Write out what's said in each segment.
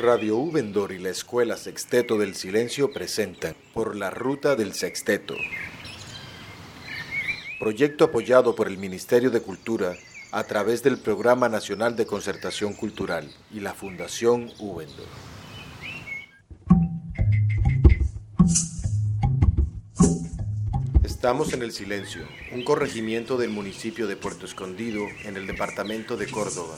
Radio Ubendor y la Escuela Sexteto del Silencio presentan Por la Ruta del Sexteto. Proyecto apoyado por el Ministerio de Cultura a través del Programa Nacional de Concertación Cultural y la Fundación Ubendor. Estamos en el Silencio, un corregimiento del municipio de Puerto Escondido en el departamento de Córdoba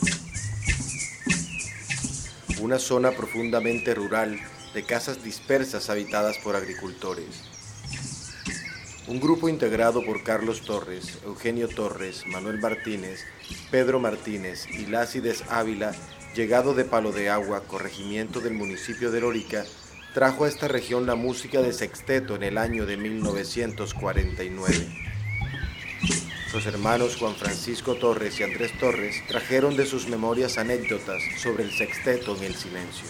una zona profundamente rural de casas dispersas habitadas por agricultores. Un grupo integrado por Carlos Torres, Eugenio Torres, Manuel Martínez, Pedro Martínez y Lácides Ávila, llegado de Palo de Agua, corregimiento del municipio de Lorica, trajo a esta región la música de sexteto en el año de 1949. Los hermanos Juan Francisco Torres y Andrés Torres trajeron de sus memorias anécdotas sobre el sexteto en el silencio.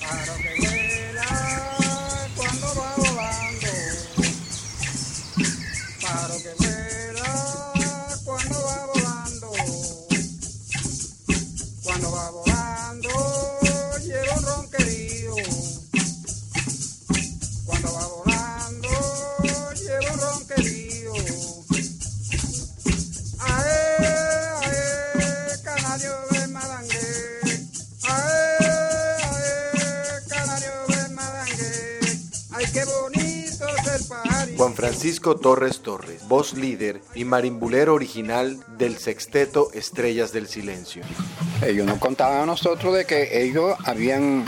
Francisco Torres Torres, voz líder y marimbulero original del sexteto Estrellas del Silencio. Ellos nos contaban a nosotros de que ellos habían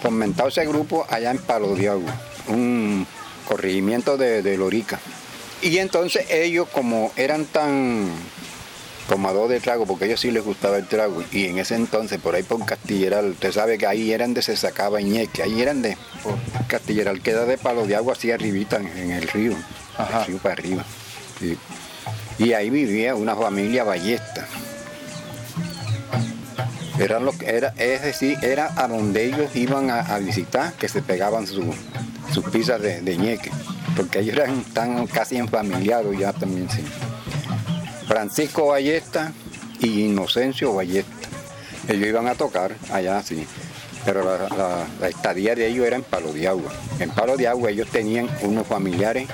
fomentado ese grupo allá en Palo de Agua, un corregimiento de, de Lorica. Y entonces ellos como eran tan tomador de trago, porque a ellos sí les gustaba el trago. Y en ese entonces, por ahí por Castilleral, usted sabe que ahí eran de se sacaba ñeque, ahí eran de por Castilleral, queda de palo de agua así arribita en, el río, Ajá. Y ahí vivía una familia ballesta. Era lo era, es decir, era a donde ellos iban a, visitar, que se pegaban sus pizzas de, de ñeque, porque ellos eran casi enfamiliados ya también, sí. Francisco Ballesta y Inocencio Ballesta. Ellos iban a tocar allá, sí. Pero la, estadía de ellos era en Palo de Agua. En Palo de Agua ellos tenían unos familiares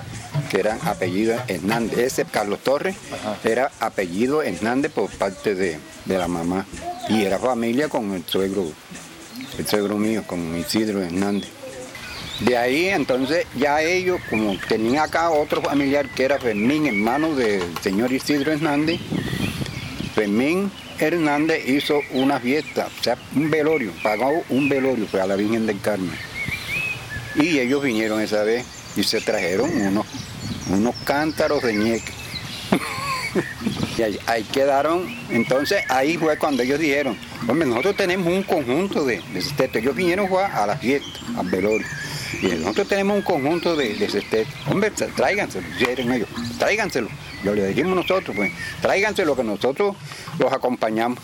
que eran apellido Hernández. Ese Carlos Torres era apellido Hernández por parte de, de, la mamá. Y era familia con el suegro, el suegro mío, con Isidro Hernández. De ahí entonces ya ellos, como tenían acá otro familiar que era Fermín, hermano del señor Isidro Hernández, Fermín Hernández hizo una fiesta, o sea, un velorio, pagó un velorio a la Virgen del Carmen. Y ellos vinieron esa vez y se trajeron unos, unos cántaros de ñeque. y ahí, quedaron, entonces ahí fue cuando ellos dijeron, hombre, nosotros tenemos un conjunto de, de Ellos vinieron a la fiesta, al velorio. Y nosotros tenemos un conjunto de, de Hombre, tráiganselo, dijeron ellos, tráiganselo. Lo le dijimos nosotros, pues, tráiganselo que nosotros los acompañamos.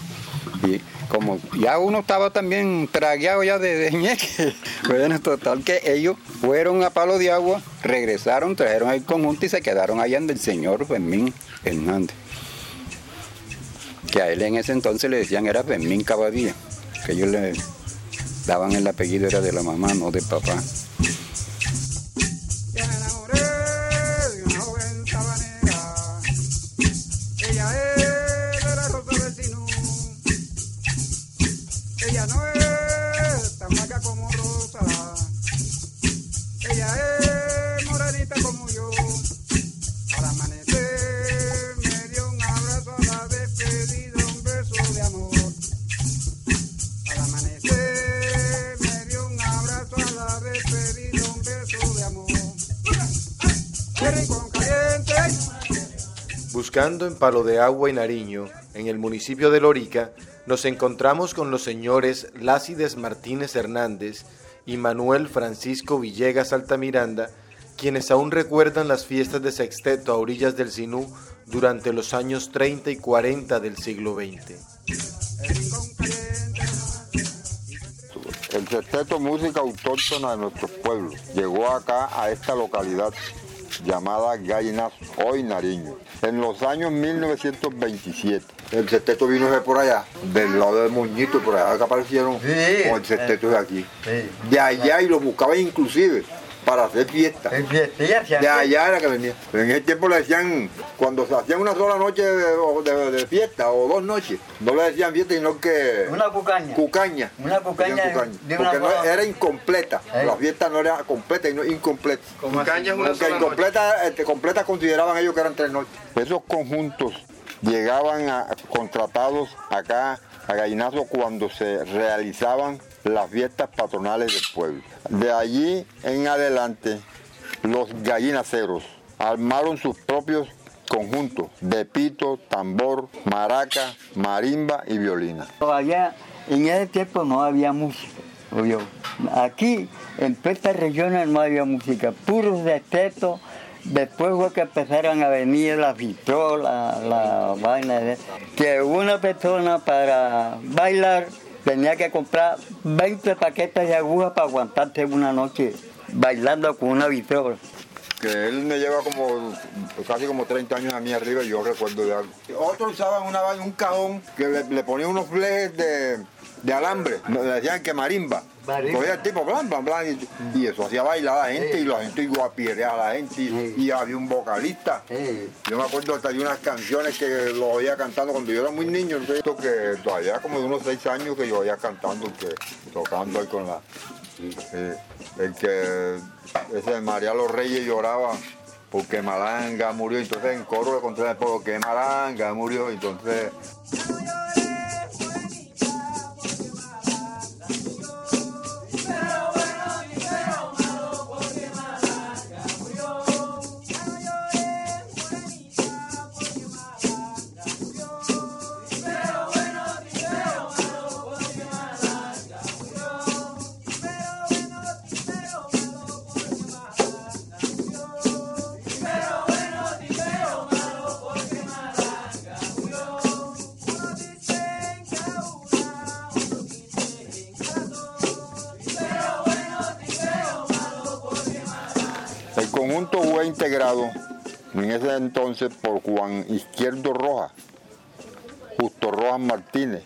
Y como ya uno estaba también tragueado ya de, de ñeque, bueno, total que ellos fueron a Palo de Agua, regresaron, trajeron el conjunto y se quedaron allá en el señor Fermín Hernández. Que a él en ese entonces le decían era Fermín Cabadía, que ellos le daban el apellido era de la mamá, no de papá. En Palo de Agua y Nariño, en el municipio de Lorica, nos encontramos con los señores Lácides Martínez Hernández y Manuel Francisco Villegas Altamiranda, quienes aún recuerdan las fiestas de sexteto a orillas del Sinú durante los años 30 y 40 del siglo XX. El sexteto música autóctona de nuestros pueblos llegó acá a esta localidad llamada Gallinas Hoy Nariño. En los años 1927, el sexteto vino de por allá, del lado del Moñito, por allá que aparecieron Sí. con el sexteto de aquí. Sí. De allá y lo buscaban inclusive para hacer fiesta. De allá era que venía. En ese tiempo le decían, cuando se hacían una sola noche de, de- de fiesta o dos noches, no le decían fiesta, sino que Una cucaña. cucaña. Una cucaña Decían de una Porque no, era incompleta. Eh. La fiesta no era completa, sino incompleta. Como así. Caña es una Porque sola noche. incompleta, este, completa consideraban ellos que eran tres noches. Esos conjuntos llegaban a, contratados acá a Gallinazo cuando se realizaban las fiestas patronales del pueblo. De allí en adelante, los gallinaceros armaron sus propios conjuntos de pito, tambor, maraca, marimba y violina. Todavía en ese tiempo no había música. obvio. Aquí, en estas regiones no había música, puros de teto. Después fue que empezaron a venir las vitrolas, la vaina. Que una persona para bailar tenía que comprar 20 paquetes de agujas para aguantarse una noche bailando con una vitrola. que él me lleva como casi como 30 años a mí arriba y yo recuerdo de algo. Otros usaban una, un cajón que le, le ponían unos flejes de, de alambre, le decían que marimba. Marimba. Cogía el tipo, blan, blan, blan, y, y eso hacía bailar a la gente y la gente guapiereaba a la gente y, Sí. y había un vocalista. Yo me acuerdo hasta de unas canciones que lo oía cantando cuando yo era muy niño, entonces, esto que todavía como de unos seis años que yo oía cantando, que, tocando ahí con la... eh, el que ese María los Reyes lloraba porque Malanga murió, entonces en coro le conté porque Malanga murió, entonces integrado en ese entonces por Juan Izquierdo Rojas, Justo Rojas Martínez,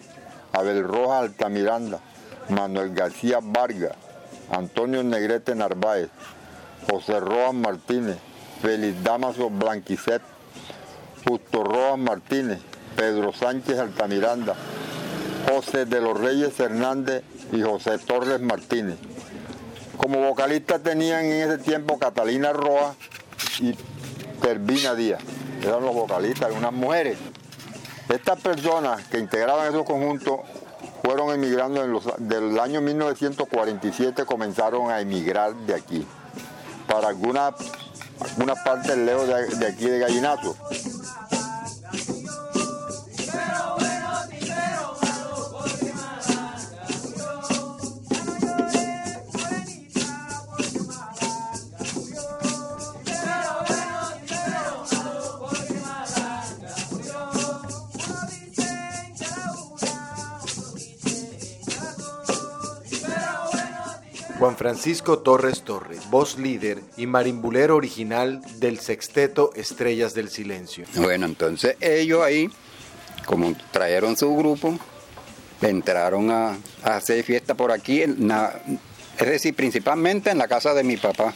Abel Rojas Altamiranda, Manuel García Vargas, Antonio Negrete Narváez, José Rojas Martínez, Félix Damaso Blanquicet, Justo Rojas Martínez, Pedro Sánchez Altamiranda, José de los Reyes Hernández y José Torres Martínez. Como vocalista tenían en ese tiempo Catalina Roa y Tervina Díaz. Eran los vocalistas, unas mujeres. Estas personas que integraban esos conjuntos fueron emigrando en los, del año 1947, comenzaron a emigrar de aquí. Para alguna, alguna parte leo de, de aquí de Gallinazo. Francisco Torres Torres, voz líder y marimbulero original del sexteto Estrellas del Silencio. Bueno, entonces ellos ahí, como trajeron su grupo, entraron a, a hacer fiesta por aquí, en la- es decir, principalmente en la casa de mi papá,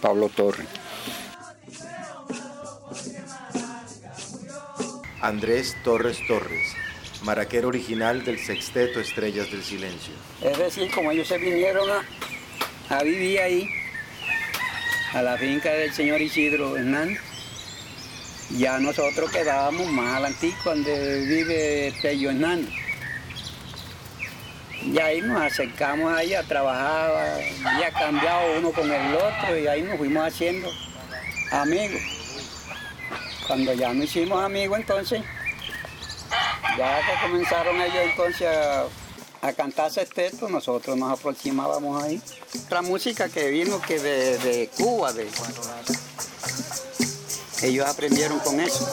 Pablo Torres. Andrés Torres Torres, maraquero original del sexteto Estrellas del Silencio. Es decir, como ellos se vinieron a, a vivir ahí, a la finca del señor Isidro Hernández, ya nosotros quedábamos más antiguo donde vive Tello Hernández. Y ahí nos acercamos ahí a trabajar, ya cambiado uno con el otro y ahí nos fuimos haciendo amigos. Cuando ya nos hicimos amigos entonces, ya que comenzaron ellos entonces a, a cantar sexteto, nosotros nos aproximábamos ahí. La música que vino que de, de Cuba, de, ellos aprendieron con eso.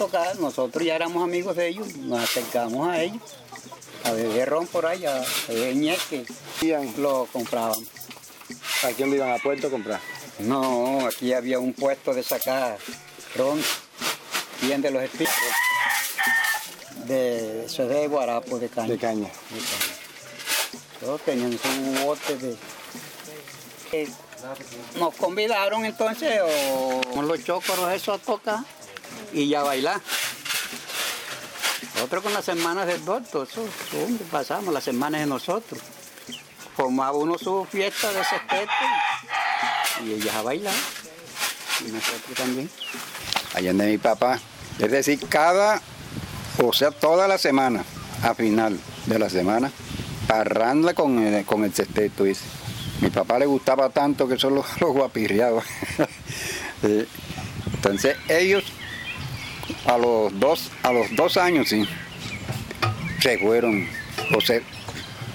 Tocar, nosotros ya éramos amigos de ellos, nos acercamos a ellos, a beber ron por allá, a beber ñeque, lo compraban. ¿A quién le iban a Puerto a comprar? No, aquí había un puesto de sacar ron, bien de los espíritus, de, eso de guarapo, de caña. De caña. Todos tenían su bote de... Eh, Nos convidaron entonces o, con los chocoros eso a tocar y ya bailar. Otro con las hermanas del doctor, eso, pasamos las hermanas de nosotros. Formaba uno su fiesta de ese y ellas a bailar. Y nosotros también. allá de mi papá. Es decir, cada, o sea, toda la semana, a final de la semana, parranda con el, con el sexteto. Mi papá le gustaba tanto que solo lo guapirreaba. Sí. Entonces ellos a los dos, a los dos años sí, se fueron, o se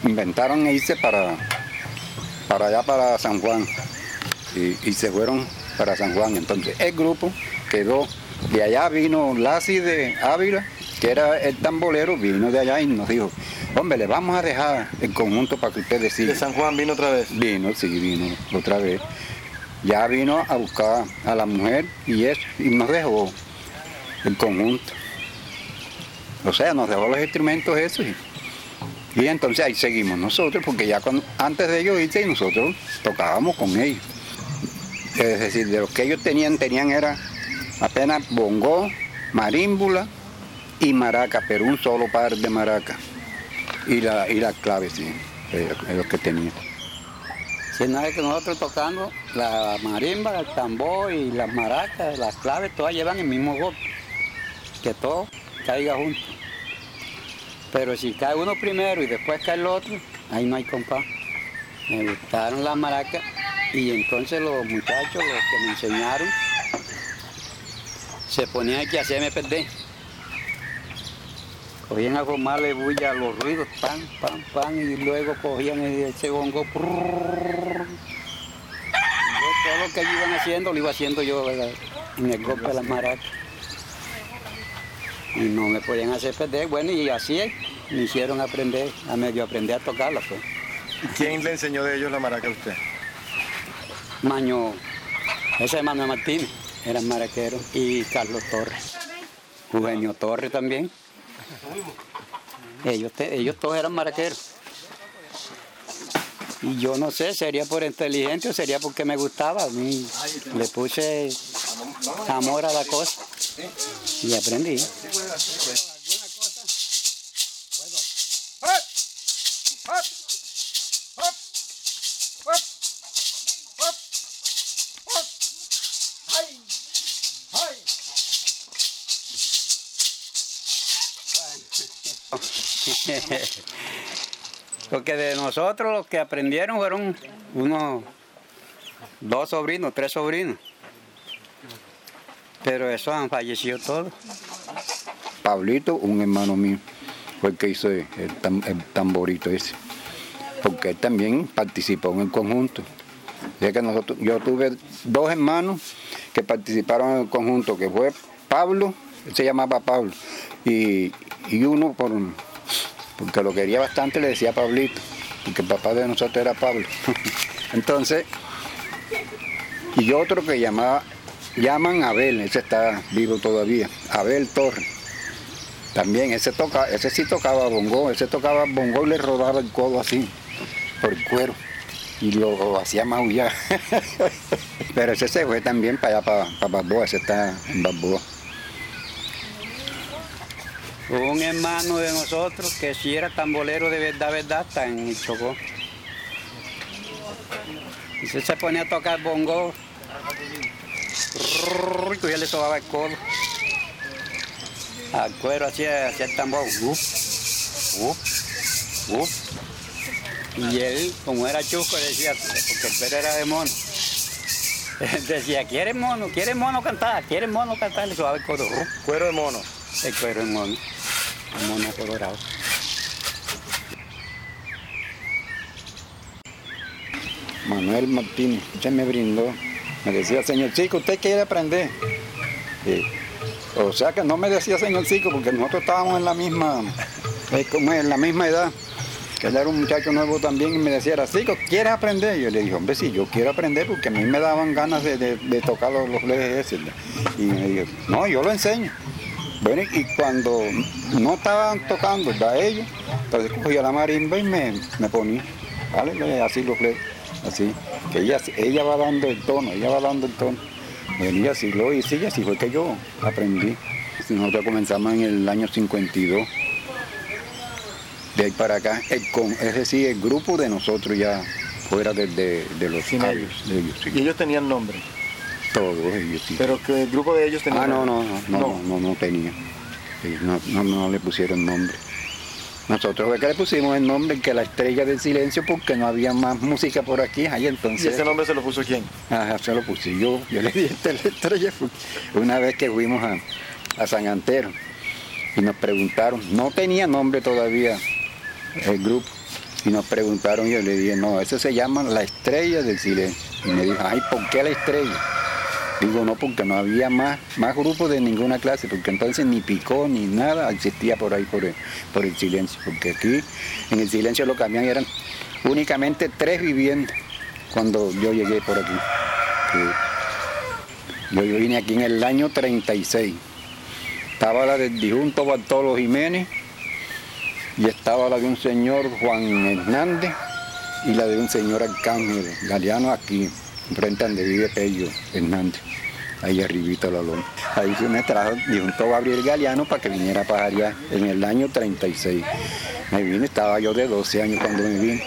inventaron irse para, para allá para San Juan. Y, y se fueron para San Juan. Entonces el grupo quedó, de allá vino Lassi de Ávila, que era el tambolero, vino de allá y nos dijo, hombre, le vamos a dejar el conjunto para que ustedes ¿De sigan. San Juan vino otra vez? Vino, sí, vino otra vez. Ya vino a buscar a la mujer y eso, y nos dejó el conjunto. O sea, nos dejó los instrumentos esos. Y, y entonces ahí seguimos nosotros, porque ya cuando, antes de ellos irse, nosotros tocábamos con ellos. Es decir, de lo que ellos tenían, tenían era apenas bongo, marímbula y maraca, pero un solo par de maracas. Y la, y la clave, sí, es lo que tenían. Si nada que nosotros tocando la marimba, el tambor y las maracas, las claves, todas llevan el mismo golpe. Que todo caiga junto. Pero si cae uno primero y después cae el otro, ahí no hay compás. Me gustaron las maracas y entonces los muchachos, que me enseñaron, se ponían aquí a hacerme perder. Cogían a formarle bulla los ruidos, pan, pan, pan, y luego cogían ese bongo. prrrr. Yo todo lo que iban haciendo lo iba haciendo yo ¿verdad? en el golpe de las maracas. Y no me podían hacer perder. Bueno, y así me hicieron aprender, a medio aprender a tocarla. Pues. ¿Quién le enseñó de ellos la maraca a usted? Maño, ese es Manuel Martínez, era maraquero, y Carlos Torres. Eugenio Torres también. Ellos, te- ellos todos eran maraqueros. Y yo no sé, sería por inteligente o sería porque me gustaba. A mí le puse amor a la cosa y aprendí. Porque de nosotros los que aprendieron fueron unos dos sobrinos, tres sobrinos. Pero esos han fallecido todos. Pablito, un hermano mío, fue el que hizo el tamborito ese. Porque él también participó en el conjunto. Ya que nosotros, yo tuve dos hermanos que participaron en el conjunto, que fue Pablo, él se llamaba Pablo, y, y uno por, porque lo quería bastante le decía Pablito, porque el papá de nosotros era Pablo. Entonces, y otro que llamaba, llaman Abel, ese está vivo todavía, Abel Torres. También ese toca, ese sí tocaba bongo, ese tocaba bongo y le rodaba el codo así, por el cuero. Y lo hacía maullar. Pero ese se fue también para allá, para, para ese está en Balboa. Un hermano de nosotros que sí era tambolero de verdad, verdad, está en Chocó. Y se se ponía a tocar bongo. Y ya le sobaba el codo. Al cuero hacía, hacía el tambor. Uf, uf, uf. Y él, como era chusco, decía, porque el pelo era de mono. Él decía, ¿quiere mono? ¿Quiere mono cantar? ¿Quiere mono cantar? Le sobaba el codo. Uf. Cuero de mono. El cuero es mono, el mono colorado. Manuel Martínez, usted me brindó. Me decía, señor chico, ¿usted quiere aprender? O sea que no me decía señorcico porque nosotros estábamos en la misma, eh, como en la misma edad. Que él era un muchacho nuevo también y me decía, era Cico, ¿quieres aprender? Yo le dije, hombre, sí, yo quiero aprender porque a mí me daban ganas de, de- tocar los, los esos. Y me dijo, no, yo lo enseño. Bueno, y cuando no estaban tocando, ¿verdad? Ellos, entonces cogía la marimba y me, me ponía. Así los lejes, así. Ella, ella va dando el tono, ella va dando el tono. Venía así, lo hice y así fue que yo aprendí. Nosotros comenzamos en el año 52. De ahí para acá, el con- es decir, el grupo de nosotros ya fuera de, de- de los Sin ellos. de ellos, sí. Y ellos tenían nombre. Todos ellos, sí. Pero que el grupo de ellos tenía Ah, no, no, no, no, no, no, no tenía. Sí, no, no, no le pusieron nombre. Nosotros fue que le pusimos el nombre que la estrella del silencio porque no había más música por aquí, ahí ¿Y entonces. ese nombre se lo puso quién? Ajá, se lo puse yo, yo le di esta estrella una vez que fuimos a, a San Antero y nos preguntaron, no tenía nombre todavía el grupo, y nos preguntaron y yo le dije, no, eso se llama la estrella del silencio. Y me dijo, ay, ¿por qué la estrella? Digo, no, porque no había más, más grupos de ninguna clase, porque entonces ni picó ni nada existía por ahí por el, por el silencio, porque aquí en el silencio lo que habían eran únicamente tres viviendas cuando yo llegué por aquí. Yo vine aquí en el año 36. Estaba la del disjunto Bartolo Jiménez y estaba la de un señor Juan Hernández y la de un señor Arcángel Galeano aquí, frente a donde vive Pello Hernández, ahí arribita la loma. Ahí se me trajo disjunto Gabriel Galeano para que viniera a pajar en el año 36. Me vine, estaba yo de 12 años cuando me vine.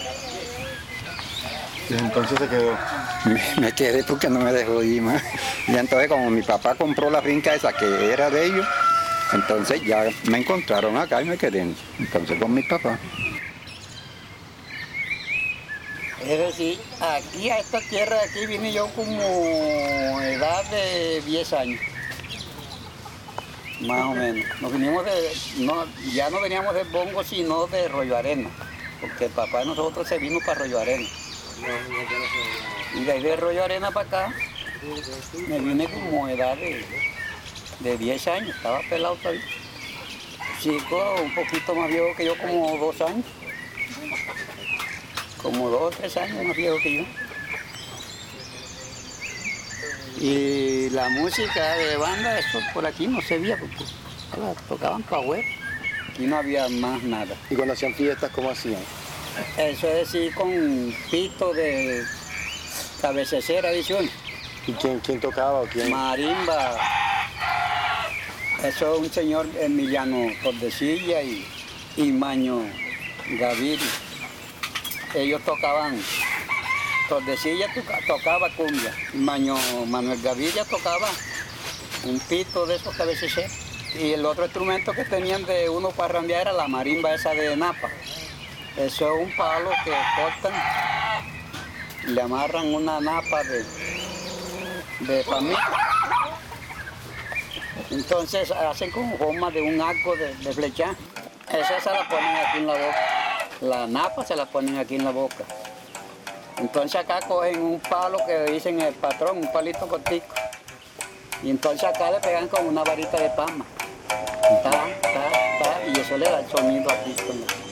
Desde entonces se quedó. Me, me quedé porque no me dejó ir más. Y entonces como mi papá compró la finca esa que era de ellos, entonces ya me encontraron acá y me quedé entonces con mi papá. Es decir, aquí a esta tierra aquí vine yo como edad de 10 años. Más o menos. Nos vinimos de, no, ya no veníamos de Bongo, sino de Rollo Arena. Porque el papá de nosotros se vino para Rollo Arena. Y de ahí de Rollo Arena para acá, me vine como edad de, de 10 años. Estaba pelado todavía. Chico, un poquito más viejo que yo, como dos años como dos o tres años más viejo que yo. Y la música de banda, eso por aquí no se veía, porque la tocaban para afuera. Aquí no había más nada. Y cuando hacían fiestas, ¿cómo hacían? Eso es decir, con pito de cabecera, dice uno. ¿Y quién, quién tocaba o quién? marimba. Eso es un señor Emiliano Tordesilla y, y Maño Gaviria. Ellos tocaban, Tordesilla toca- tocaba cumbia, Maño, Manuel Gaviria tocaba un pito de esos cabeceros. Y el otro instrumento que tenían de uno para rambear era la marimba esa de napa. Eso es un palo que cortan, le amarran una napa de, de palmito. Entonces hacen como forma de un arco de, de flecha. Esa se la ponen aquí en la boca. La napa se la ponen aquí en la boca. Entonces acá cogen un palo que dicen el patrón, un palito cortico. Y entonces acá le pegan con una varita de palma. Ta, ta, ta, y eso le da el sonido aquí. con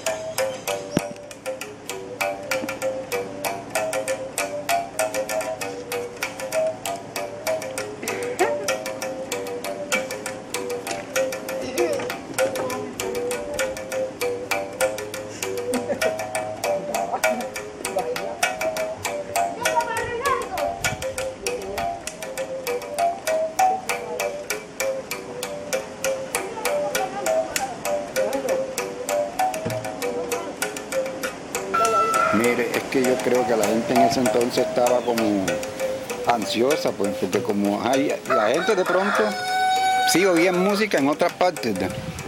Mire, es que yo creo que la gente en ese entonces estaba como ansiosa, pues, porque como hay, la gente de pronto sí oía música en otras partes,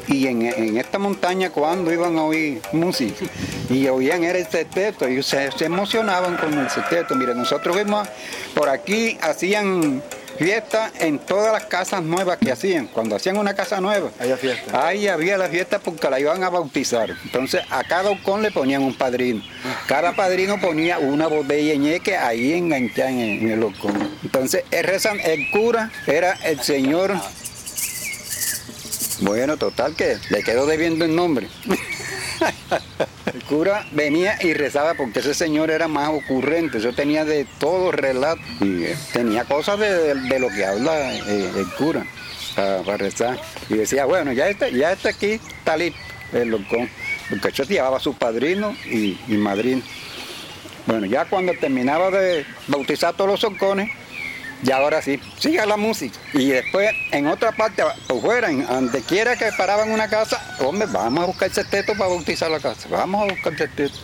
y en, en esta montaña cuando iban a oír música y oían era el sexteto, ellos se, se emocionaban con el sexteto. Mire, nosotros vimos por aquí hacían fiestas en todas las casas nuevas que hacían, cuando hacían una casa nueva. Había fiesta. Ahí había la fiesta porque la iban a bautizar. Entonces a cada ocón le ponían un padrino. Cada padrino ponía una botella ñeque ahí enganchada en el, en el ocón. Entonces el, rezan- el cura era el señor Bueno, total que le quedó debiendo el nombre. Cura venía y rezaba porque ese señor era más ocurrente, yo tenía de todo relato y eh, tenía cosas de, lo que habla eh, el cura para, rezar. Y decía, bueno, ya está, ya está aquí, está el locón. Porque yo llevaba a su padrino y, y. Bueno, ya cuando terminaba de bautizar todos los socones, ya ahora sí, siga la música. Y después, en otra parte, por fuera, en donde quiera que paraban una casa, hombre, vamos a buscar ese teto para bautizar la casa. Vamos a buscar ese teto.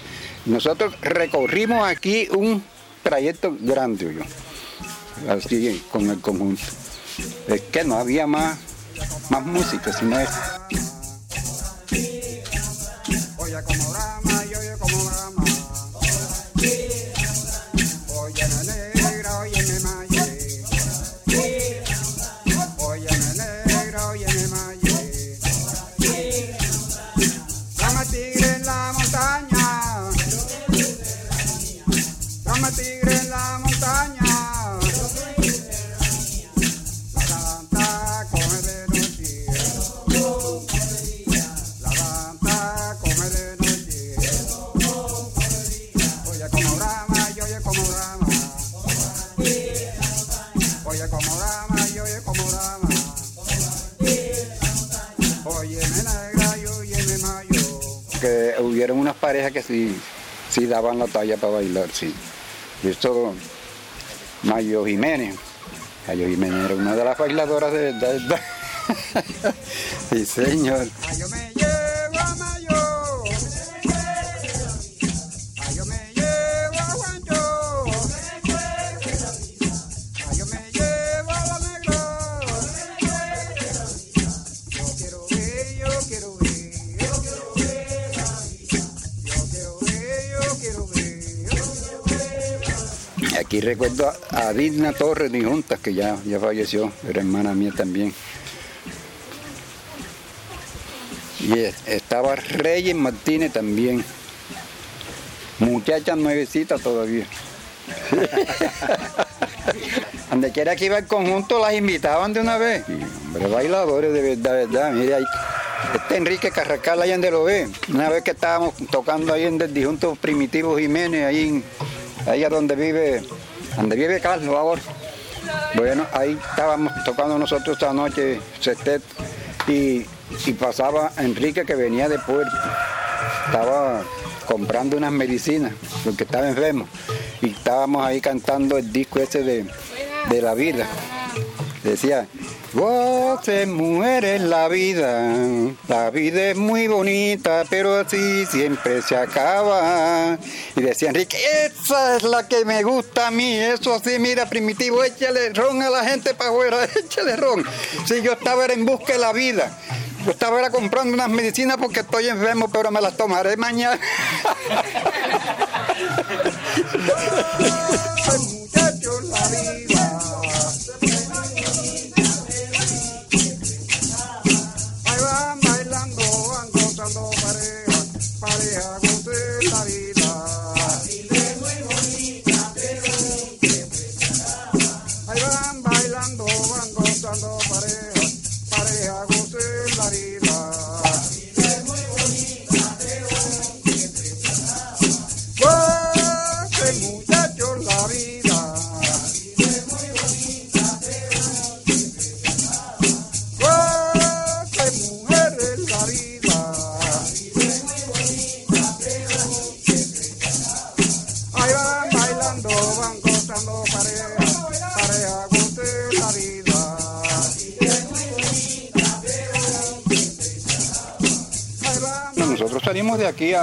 Nosotros recorrimos aquí un trayecto grande, yo, así con el conjunto. Es que no había más, más música, sino eso. Sí daban la talla para bailar, sí. Y esto, Mayo Jiménez. Mayo Jiménez era una de las bailadoras de verdad. sí, señor. Aquí recuerdo a, a Torres de Juntas, que ya, ya falleció, era hermana mía también. Y es- estaba Reyes Martínez también. Muchacha nuevecita todavía. Donde quiera que iba el conjunto las invitaban de una vez. Hombre, bailadores de verdad, verdad. Mire ahí. Este Enrique Carracal allá donde lo ve. Una vez que estábamos tocando ahí en el disjunto Primitivo Jiménez, ahí, en- ahí a donde vive, donde vive Carlos ahora. Bueno, ahí estábamos tocando nosotros esta noche sextet y, y pasaba Enrique que venía de Puerto. Estaba comprando unas medicinas porque estaba enfermo y estábamos ahí cantando el disco ese de, de la vida. Decía, voces mujeres la vida, la vida es muy bonita, pero así siempre se acaba. Y decía Enrique, esa es la que me gusta a mí, eso así, mira, primitivo, échale ron a la gente para afuera, échale ron. Si yo estaba en busca de la vida. Yo estaba era comprando unas medicinas porque estoy enfermo, pero me las tomaré mañana. Muchachos, la vida.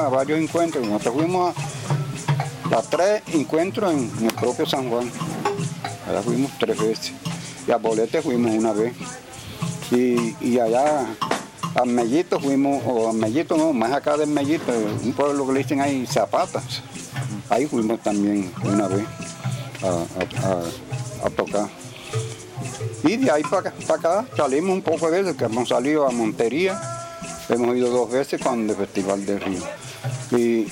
A varios encuentros. Nosotros fuimos a, a tres encuentros en, el propio San Juan. Allá fuimos tres veces. Y a Bolete fuimos una vez. Y, y allá a Mellito fuimos, o a Mellito no, más acá de Mellito, un pueblo que le dicen ahí Zapatas. Ahí fuimos también una vez a, tocar. Y de ahí para acá salimos un poco de veces, que hemos salido a Montería, hemos ido dos veces con el Festival del Río. Y,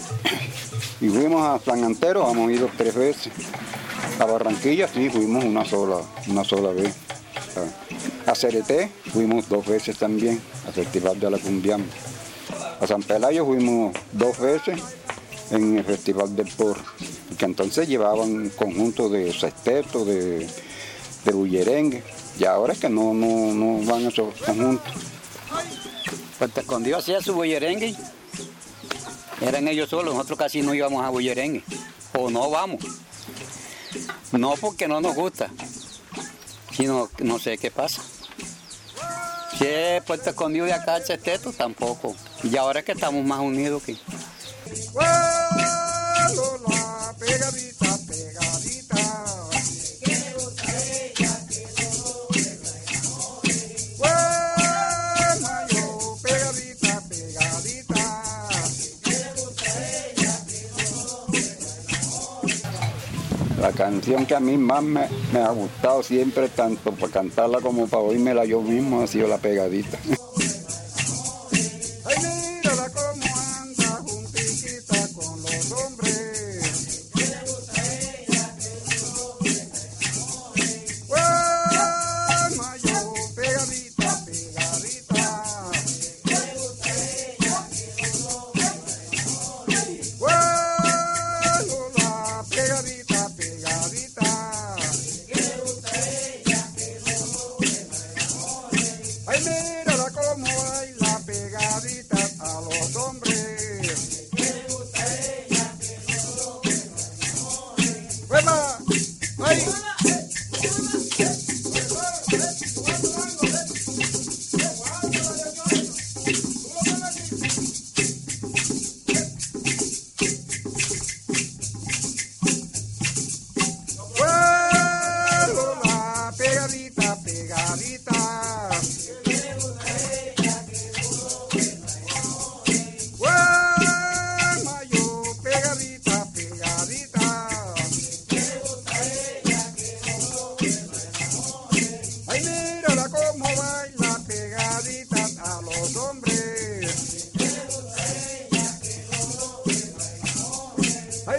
fuimos a San Antero, hemos ido tres veces. A Barranquilla sí fuimos una sola, una sola vez. A Cereté fuimos dos veces también, al Festival de la Cumbiamba. A San Pelayo fuimos dos veces en el Festival del Porro, que entonces llevaban un conjunto de sexteto, de, de bullerengue, y ahora es que no, no, no van esos conjuntos. Puerto Escondido hacía su bullerengue. Eran ellos solos, nosotros casi no íbamos a bullerengue. O no vamos. No porque no nos gusta, sino no sé qué pasa. Si es Puerto Escondido de acá, el sexteto, tampoco. Y ahora es que estamos más unidos que... canción que a mí más me, ha gustado siempre, tanto para cantarla como para oírmela yo mismo, ha sido la pegadita.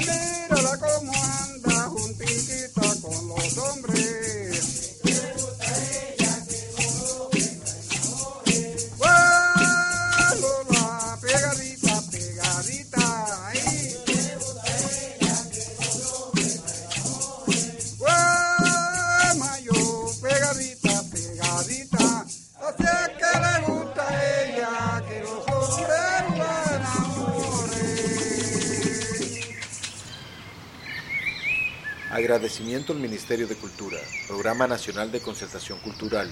Ay, Al Ministerio de Cultura, Programa Nacional de Concertación Cultural,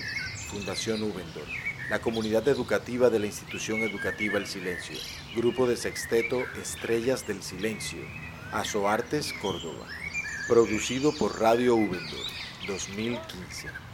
Fundación Ubendor, la comunidad educativa de la institución educativa El Silencio, Grupo de Sexteto Estrellas del Silencio, Azoartes, Córdoba. Producido por Radio Ubendor, 2015.